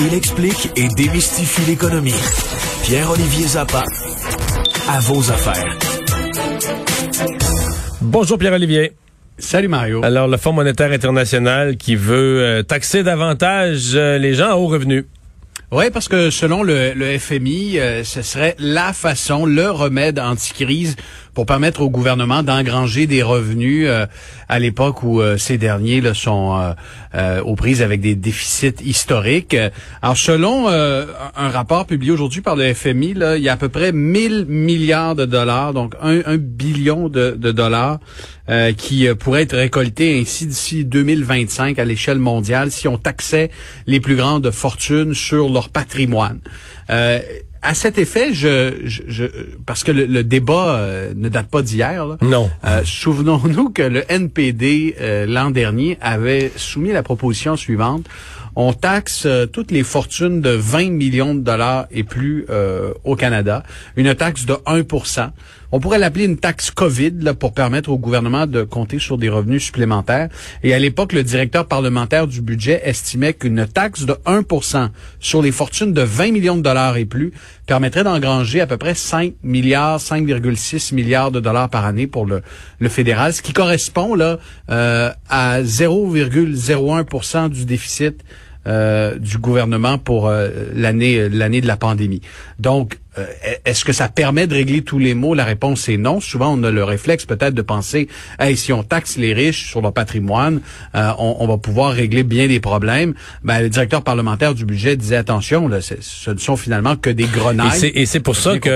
Il explique et démystifie l'économie. Pierre-Olivier Zappa, à vos affaires. Bonjour Pierre-Olivier. Salut Mario. Alors, le Fonds monétaire international qui veut euh, taxer davantage euh, les gens à haut revenu. Oui, parce que selon le, le FMI, euh, ce serait la façon, le remède anti-crise pour permettre au gouvernement d'engranger des revenus euh, à l'époque où euh, ces derniers là, sont aux prises avec des déficits historiques. Alors, selon un rapport publié aujourd'hui par le FMI, là, il y a à peu près 1000 milliards de dollars, donc un, un billion de, de dollars qui pourraient être récoltés ainsi d'ici 2025 à l'échelle mondiale si on taxait les plus grandes fortunes sur leur patrimoine. À cet effet, je, je, je parce que le, le débat euh, ne date pas d'hier. là. Non. Euh, Souvenons-nous que le NPD euh, l'an dernier avait soumis la proposition suivante on taxe euh, toutes les fortunes de 20 millions de dollars et plus euh, au Canada, une taxe de 1% On pourrait l'appeler une taxe COVID pour permettre au gouvernement de compter sur des revenus supplémentaires. Et à l'époque, le directeur parlementaire du budget estimait qu'une taxe de 1% sur les fortunes de 20 millions de dollars et plus permettrait d'engranger à peu près 5 milliards, 5,6 milliards de dollars par année pour le, le fédéral, ce qui correspond là euh, à 0,01% du déficit euh, du gouvernement pour euh, l'année l'année de la pandémie. Donc, euh, est-ce que ça permet de régler tous les maux? La réponse est non. Souvent, on a le réflexe peut-être de penser, hey, si on taxe les riches sur leur patrimoine, on, on, va pouvoir régler bien des problèmes. Ben, le directeur parlementaire du budget disait attention, là, ce ne sont finalement que des grenailles. Et c'est pour ça que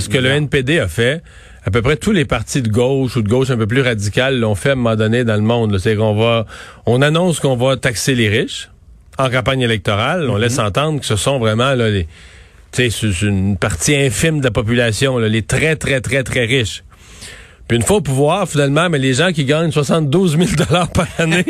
ce que le NPD a fait à peu près tous les partis de gauche ou de gauche un peu plus radicales l'ont fait à un moment donné dans le monde. C'est qu'on va, on annonce qu'on va taxer les riches en campagne électorale. On laisse entendre que ce sont vraiment là, les, c'est une partie infime de la population, là, les très, très, très, très riches. Puis une fois au pouvoir, finalement, mais les gens qui gagnent 72 000 dollars par année,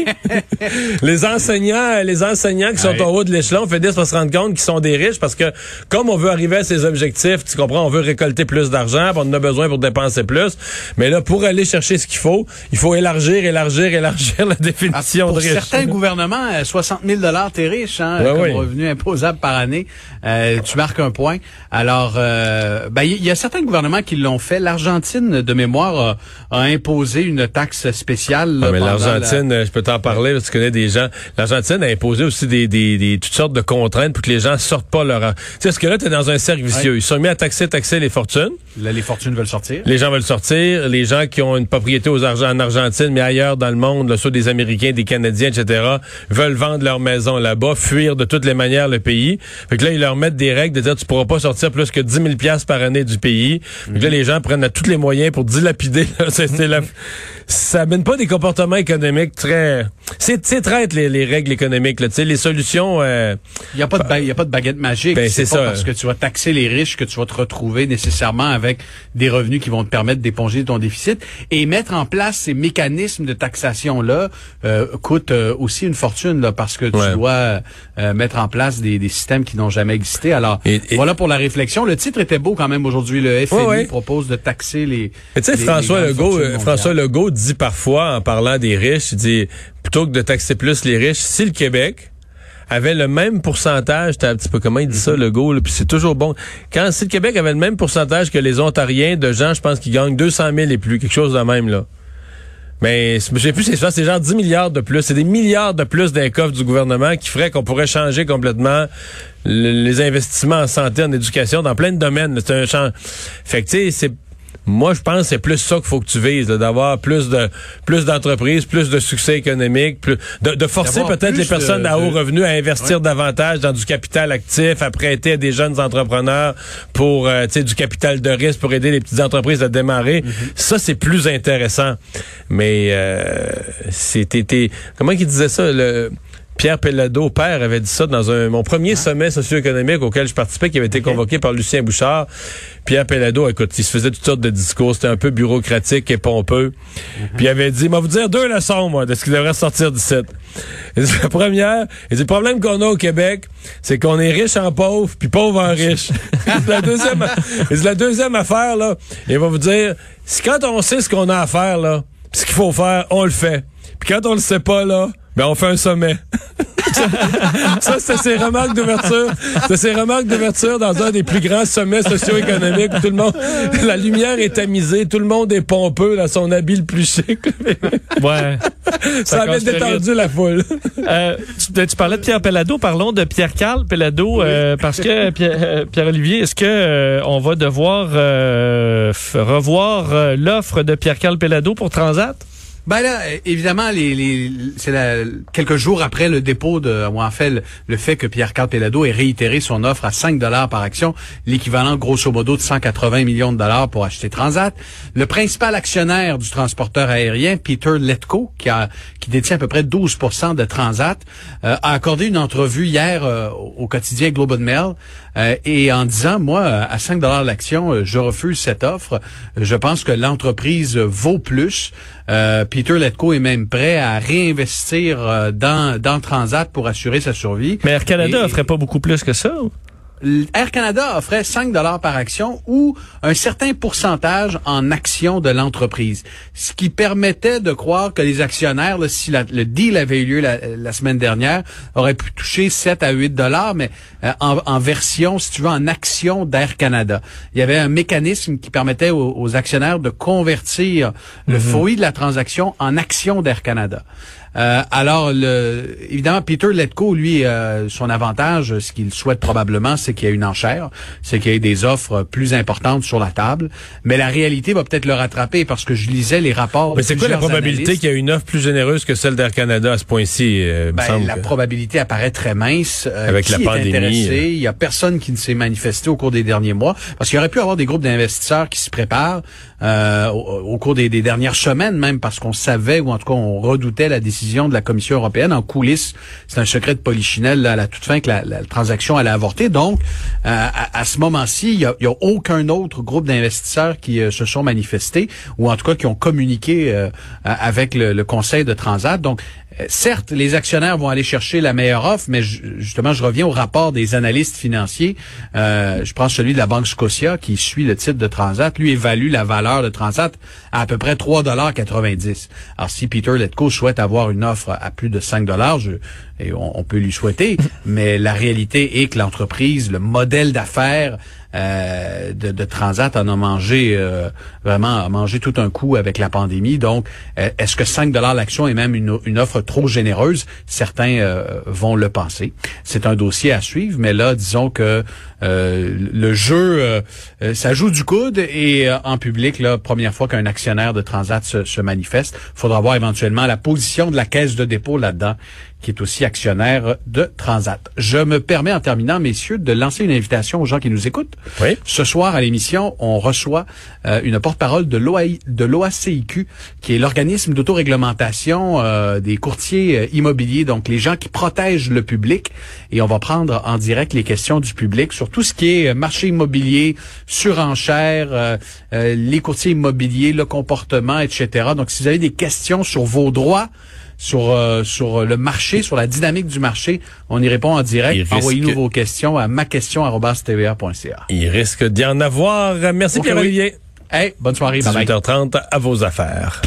les enseignants, les enseignants qui sont au haut de l'échelon finissent par se rendre compte qu'ils sont des riches parce que comme on veut arriver à ces objectifs, tu comprends, on veut récolter plus d'argent, on en a besoin pour dépenser plus. Mais là, pour aller chercher ce qu'il faut, il faut élargir, élargir, élargir la définition ah, pour de riche. certains gouvernements, 60 000 dollars, t'es riche, hein, comme oui. revenu imposable par année. Euh, tu marques un point. Alors, euh, ben, il y, a certains gouvernements qui l'ont fait. L'Argentine, de mémoire, a, a, imposé une taxe spéciale. Ah, mais l'Argentine, la... je peux t'en parler, parce que tu connais des gens. L'Argentine a imposé aussi des, des, des, toutes sortes de contraintes pour que les gens sortent pas leur... Tu sais, ce que là, tu es dans un cercle vicieux. Ouais. Ils sont mis à taxer, taxer les fortunes. Là, les fortunes veulent sortir. Les gens veulent sortir. Les gens qui ont une propriété aux argent en Argentine, mais ailleurs dans le monde, là, soit des Américains, des Canadiens, etc., veulent vendre leur maison là-bas, fuir de toutes les manières le pays. Fait que là, ils leur mettent des règles de dire tu pourras pas sortir plus que 10 000 piastres par année du pays. Que là, les gens prennent à tous les moyens pour dilapider. C'est la... Ça mène pas des comportements économiques très... C'est traite les, les, règles économiques. Là. les solutions... Il euh... n'y a, pas de y a pas de baguette magique. Ben, c'est ça. parce que tu vas taxer les riches que tu vas te retrouver nécessairement avec des revenus qui vont te permettre d'éponger ton déficit. Et mettre en place ces mécanismes de taxation-là euh, coûte euh, aussi une fortune là, parce que tu ouais. dois euh, mettre en place des, des systèmes qui n'ont jamais existé. Alors, et, et... voilà pour la réflexion. Le titre était beau quand même aujourd'hui. Le FMI ouais, ouais. propose de taxer les... Tu sais, François Legault, François Legault dit parfois, en parlant des riches, il dit, plutôt que de taxer plus les riches, si le Québec avait le même pourcentage, t'as un petit peu comment il dit ça, le go, puis c'est toujours bon. Quand si le Québec avait le même pourcentage que les Ontariens de gens, je pense qu'ils gagnent 200 000 et plus, quelque chose de même là. Mais je sais plus, c'est ça, c'est genre 10 milliards de plus. C'est des milliards de plus d'un coffre du gouvernement qui ferait qu'on pourrait changer complètement le, les investissements en santé, en éducation, dans plein de domaines. C'est un champ. Fait c'est moi, je pense que c'est plus ça qu'il faut que tu vises, d'avoir plus de plus d'entreprises, plus de succès économique, plus de, de forcer peut-être les personnes à haut revenu à investir ouais. davantage dans du capital actif, à prêter à des jeunes entrepreneurs pour euh, du capital de risque pour aider les petites entreprises à démarrer. Mm -hmm. Ça, c'est plus intéressant. Mais euh, c'était comment qu'il disait ça le Pierre Pellado, père, avait dit ça dans un, mon premier hein? sommet socio-économique auquel je participais, qui avait été convoqué par Lucien Bouchard. Pierre Pellado, écoute, il se faisait toutes sortes de discours, c'était un peu bureaucratique et pompeux. Mhm. Puis il avait dit, moi vous dire deux leçons, moi, de ce qui devrait sortir du site. La première, et le problème qu'on a au Québec, c'est qu'on est riche en pauvre, puis pauvre en riche. c'est la deuxième, la deuxième affaire, là. Il va vous dire, si quand on sait ce qu'on a à faire, là, ce qu'il faut faire, on le fait. Puis quand on le sait pas, là, ben on fait un sommet. ça, c'est ses remarques d'ouverture. C'est ses remarques d'ouverture dans un des plus grands sommets socio-économiques tout le monde, la lumière est tamisée, tout le monde est pompeux dans son habit le plus chic. ouais. Ça, avait détendu la foule. Euh, tu, parlais de Pierre Pellado. Parlons de Pierre-Carl Pellado, euh, parce que euh, Pierre-Olivier, est-ce que on va devoir revoir l'offre de Pierre-Carl Pellado pour Transat? Ben là, évidemment, les, les c'est quelques jours après le dépôt de, en fait, le, fait que Pierre Carl Pelado ait réitéré son offre à 5 dollars par action, l'équivalent grosso modo de 180 millions de dollars pour acheter Transat. Le principal actionnaire du transporteur aérien, Peter Letko, qui a qui détient à peu près 12% de Transat, euh, a accordé une entrevue hier euh, au quotidien Global Mail euh, et en disant, moi, à 5 dollars l'action, je refuse cette offre. Je pense que l'entreprise vaut plus. Peter Letko est même prêt à réinvestir euh, dans, dans Transat pour assurer sa survie. Mais Air Canada n'offrait pas beaucoup plus que ça? Air Canada offrait 5 dollars par action ou un certain pourcentage en actions de l'entreprise, ce qui permettait de croire que les actionnaires, si le deal avait eu lieu la, semaine dernière, auraient pu toucher 7 à 8 dollars, mais euh, en, version, si tu veux, en action d'Air Canada. Il y avait un mécanisme qui permettait aux, actionnaires de convertir le mhm. fruit de la transaction en action d'Air Canada. Euh, alors, le, évidemment, Peter Letko, lui, euh, son avantage, ce qu'il souhaite probablement, c'est qu'il y ait une enchère, c'est qu'il y ait des offres plus importantes sur la table. Mais la réalité va peut-être le rattraper parce que je lisais les rapports. Mais c'est quoi la probabilité qu'il y ait une offre plus généreuse que celle d'Air Canada à ce point-ci? Euh, ben, la probabilité apparaît très mince. Avec la pandémie. Il y a personne qui ne s'est manifesté au cours des derniers mois parce qu'il y aurait pu avoir des groupes d'investisseurs qui se préparent au, cours des, des dernières semaines même parce qu'on savait ou en tout cas on redoutait la décision de la Commission européenne en coulisses. C'est un secret de polichinelle à la toute fin que la, transaction allait avorter. Donc, euh, à, ce moment-ci, il y a, aucun autre groupe d'investisseurs qui euh, se sont manifestés ou en tout cas qui ont communiqué euh, avec le, le, Conseil de Transat. Donc, euh, certes, les actionnaires vont aller chercher la meilleure offre, mais justement, je reviens au rapport des analystes financiers. Euh, je prends celui de la Banque Scotia qui suit le titre de Transat. Lui évalue la valeur de Transat à à peu près 3,90 Alors, si Peter Letko souhaite avoir une offre à plus de 5 dollars, et on, peut lui souhaiter, mais la réalité est que l'entreprise, le modèle d'affaires euh, de, de, Transat en a mangé euh, vraiment a mangé tout un coup avec la pandémie. Donc, euh, est-ce que 5 dollars l'action est même une, offre trop généreuse? Certains vont le penser. C'est un dossier à suivre, mais là, disons que le jeu, ça joue du coude et en public, la première fois qu'un actionnaire de Transat se, se manifeste, faudra voir éventuellement la position de la caisse de dépôt là-dedans qui est aussi actionnaire de Transat. Je me permets en terminant, messieurs, de lancer une invitation aux gens qui nous écoutent. Oui. Ce soir à l'émission, on reçoit euh, une porte-parole de l'OACIQ, qui est l'organisme d'autoréglementation euh, des courtiers euh, immobiliers, donc les gens qui protègent le public. Et on va prendre en direct les questions du public sur tout ce qui est marché immobilier, surenchère, les courtiers immobiliers, le comportement, etc. Donc, si vous avez des questions sur vos droits, sur euh, sur le marché, sur la dynamique du marché. On y répond en direct. Envoyez-nous vos questions à maquestion@tva.ca. Il risque d'y en avoir. Merci Pierre-Olivier. Hey, bonne soirée. 18h30 à vos affaires.